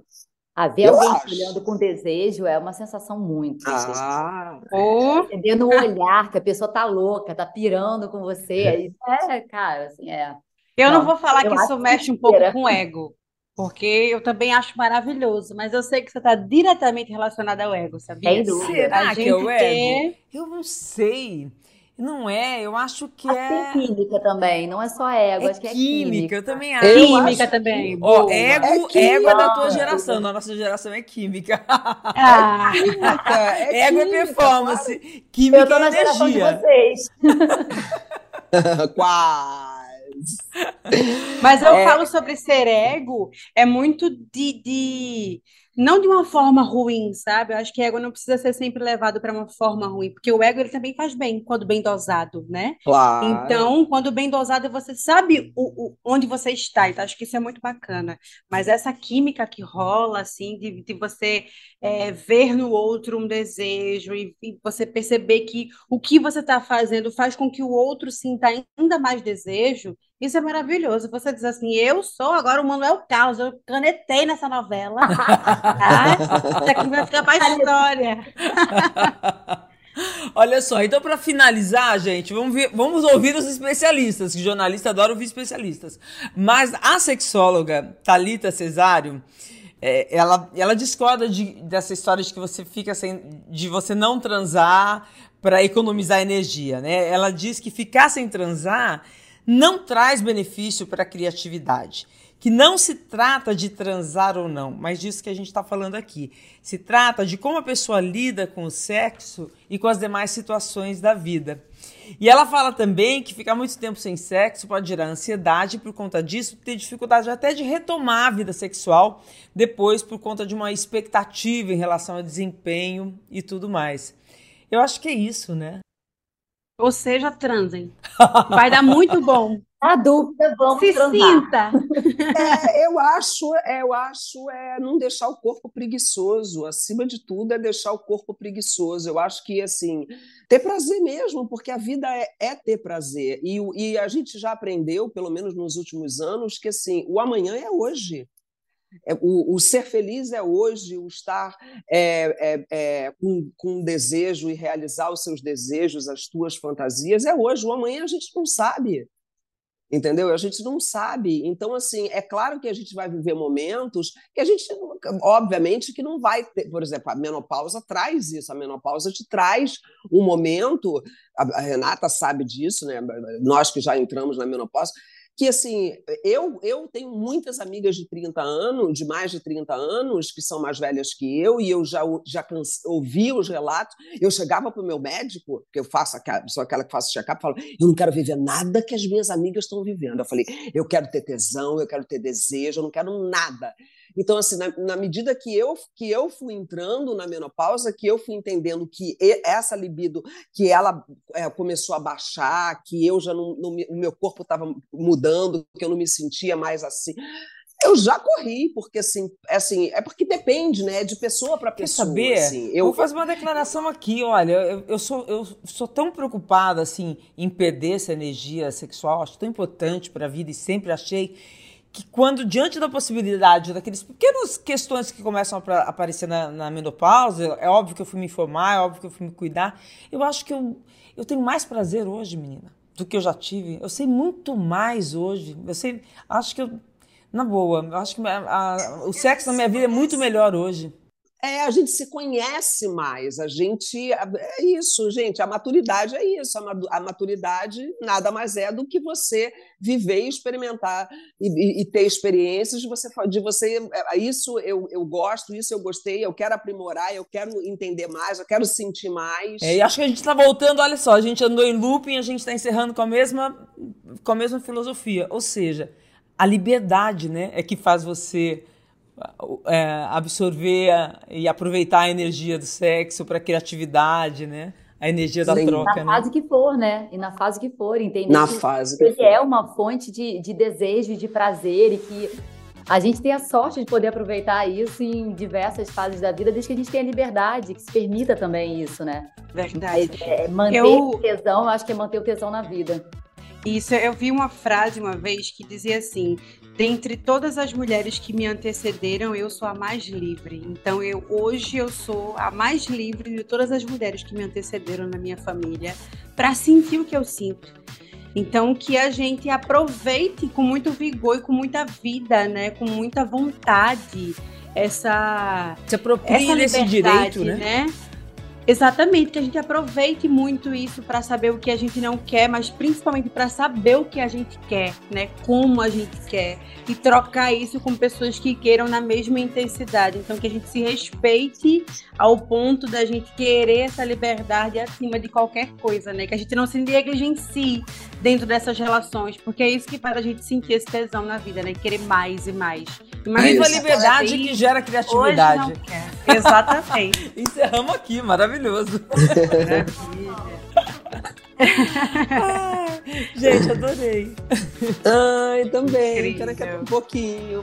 Speaker 3: A ver
Speaker 2: Eu
Speaker 3: alguém
Speaker 2: acho.
Speaker 3: olhando com desejo é uma sensação muito.
Speaker 2: Ah,
Speaker 4: Ou
Speaker 3: Você vê no olhar que a pessoa tá louca, tá pirando com você. Aí, é, cara, assim, é.
Speaker 4: eu não
Speaker 3: Não,
Speaker 4: vou falar que isso mexe um pouco com o ego, porque eu também acho maravilhoso, mas eu sei que você está diretamente relacionado ao ego, sabia?
Speaker 3: Sem dúvida.
Speaker 1: Será
Speaker 4: A
Speaker 1: que
Speaker 4: gente
Speaker 1: é o ego?
Speaker 4: ter-
Speaker 1: Eu não sei. Não é, eu acho que
Speaker 3: Acho que
Speaker 1: é.
Speaker 3: tem química também, não é só ego,
Speaker 1: É
Speaker 3: acho que é
Speaker 1: química,
Speaker 3: química.
Speaker 1: eu também acho.
Speaker 2: Eu
Speaker 4: Química
Speaker 2: acho
Speaker 4: também.
Speaker 1: Ó,
Speaker 4: boa.
Speaker 1: ego,
Speaker 2: É
Speaker 1: ego é da tua
Speaker 3: química.
Speaker 1: geração, na nossa geração é química. [LAUGHS]
Speaker 4: Ah,
Speaker 2: química, é
Speaker 1: ego é
Speaker 2: química,
Speaker 1: performance,
Speaker 3: Eu
Speaker 1: química
Speaker 3: tô
Speaker 1: é
Speaker 3: na geração de
Speaker 1: energia.
Speaker 3: vocês.
Speaker 2: claro. [LAUGHS] Quase. [LAUGHS]
Speaker 4: Mas eu
Speaker 2: É.
Speaker 4: falo sobre ser ego, é muito de, de- não de uma forma ruim, sabe? Eu acho que ego não precisa ser sempre levado para uma forma ruim, porque o ego ele também faz bem quando bem dosado, né?
Speaker 2: Claro.
Speaker 4: Então, quando bem dosado, você sabe o, o- onde você está. Então, acho que isso é muito bacana. Mas essa química que rola, assim, de, de você é, ver no outro um desejo e, e você perceber que o que você está fazendo faz com que o outro sinta ainda mais desejo, isso é maravilhoso. Você diz assim, eu sou agora o Manuel Carlos, eu canetei nessa novela, [LAUGHS] tá? Isso aqui vai ficar para a história. [LAUGHS]
Speaker 1: Olha só, então para finalizar, gente, vamos, ver- vamos ouvir os especialistas, que jornalista adora ouvir especialistas. Mas a sexóloga Talita Cesário, é, ela, ela discorda de- dessa história de que você fica sem, de você não transar para economizar energia, né? Ela diz que ficar sem transar não traz benefício para a criatividade. Que não se trata de transar ou não, mas disso que a gente está falando aqui. Se trata de como a pessoa lida com o sexo e com as demais situações da vida. E ela fala também que ficar muito tempo sem sexo pode gerar ansiedade por conta disso, ter dificuldade até de retomar a vida sexual depois por conta de uma expectativa em relação ao desempenho e tudo mais. Eu acho que é isso, né?
Speaker 4: Ou seja, transem. Vai dar muito bom. [LAUGHS]
Speaker 3: Na dúvida, vamos
Speaker 4: Se
Speaker 3: transar.
Speaker 4: sinta.
Speaker 2: É, eu acho, é, eu acho é não deixar o corpo preguiçoso. Acima de tudo é deixar o corpo preguiçoso. Eu acho que assim ter prazer mesmo, porque a vida é, é ter prazer. E, e a gente já aprendeu, pelo menos nos últimos anos, que assim o amanhã é hoje. É, o, o ser feliz é hoje, o estar é, é, é, com, com desejo e realizar os seus desejos, as tuas fantasias, é hoje. O amanhã a gente não sabe. Entendeu? A gente não sabe. Então, assim, é claro que a gente vai viver momentos que a gente, obviamente, que não vai ter. Por exemplo, a menopausa traz isso. A menopausa te traz um momento. A Renata sabe disso, né? Nós que já entramos na menopausa. Que assim, eu, eu tenho muitas amigas de 30 anos, de mais de 30 anos, que são mais velhas que eu, e eu já, já ouvi os relatos. Eu chegava para o meu médico, que eu faço aquela, sou aquela que faço check-up, falo, eu não quero viver nada que as minhas amigas estão vivendo. Eu falei, eu quero ter tesão, eu quero ter desejo, eu não quero nada. Então, assim, na, na, medida que eu, que eu fui entrando na menopausa, que eu fui entendendo que essa libido, que ela é, começou a baixar, que eu já não, não o meu corpo estava mudando, que eu não me sentia mais assim. Eu já corri, porque assim, é assim, é porque depende, né, de pessoa para pessoa.
Speaker 1: Quer saber?
Speaker 2: Assim. Eu
Speaker 1: vou fazer uma declaração aqui, olha, eu, eu, sou, eu sou tão preocupada assim em perder essa energia sexual, acho tão importante para a vida e sempre achei que quando diante da possibilidade daqueles pequenas questões que começam a aparecer na, na, menopausa, é óbvio que eu fui me informar, é óbvio que eu fui me cuidar, eu acho que eu, eu tenho mais prazer hoje, menina, do que eu já tive. Eu sei muito mais hoje. Eu sei, acho que eu, na boa, eu acho que a, a, o sexo na minha vida é muito melhor hoje.
Speaker 2: É, a gente se conhece mais, a gente. É isso, gente. A maturidade é isso. A maturidade nada mais é do que você viver e experimentar e, e ter experiências de você. De você isso eu, eu gosto, isso eu gostei, eu quero aprimorar, eu quero entender mais, eu quero sentir mais.
Speaker 1: É, e acho que a gente está voltando, olha só, a gente andou em looping, a gente está encerrando com a, mesma, com a mesma filosofia. Ou seja, a liberdade né, é que faz você é, absorver e aproveitar a energia do sexo para criatividade, né? A energia da
Speaker 2: Sim.
Speaker 1: troca,
Speaker 3: Na
Speaker 1: né?
Speaker 3: fase que for, né? E na fase que for, entender
Speaker 2: Na
Speaker 3: que
Speaker 2: fase que
Speaker 3: ele
Speaker 2: for.
Speaker 3: é uma fonte de, de desejo e de prazer e que a gente tem a sorte de poder aproveitar isso em diversas fases da vida, desde que a gente tenha liberdade, que se permita também isso, né?
Speaker 4: Verdade.
Speaker 3: É, manter
Speaker 4: Eu-
Speaker 3: o tesão, eu acho que é manter o tesão na vida.
Speaker 4: Isso, eu vi uma frase uma vez que dizia assim: dentre todas as mulheres que me antecederam, eu sou a mais livre. Então, eu hoje eu sou a mais livre de todas as mulheres que me antecederam na minha família para sentir o que eu sinto. Então, que a gente aproveite com muito vigor e com muita vida, né? Com muita vontade essa.
Speaker 1: Se aproprie desse direito, né? né?
Speaker 4: Exatamente, que a gente aproveite muito isso para saber o que a gente não quer, mas principalmente para saber o que a gente quer, né? Como a gente quer e trocar isso com pessoas que queiram na mesma intensidade. Então que a gente se respeite ao ponto da gente querer essa liberdade acima de qualquer coisa, né? Que a gente não se negligencie dentro dessas relações, porque é isso que faz a gente sentir esse tesão na vida, né? Querer mais e mais.
Speaker 1: Mas Viva a liberdade que gera criatividade. [LAUGHS]
Speaker 4: Exatamente.
Speaker 1: Encerramos aqui, maravilhoso. [LAUGHS] gente, adorei.
Speaker 2: Ai, também. Quero que um pouquinho.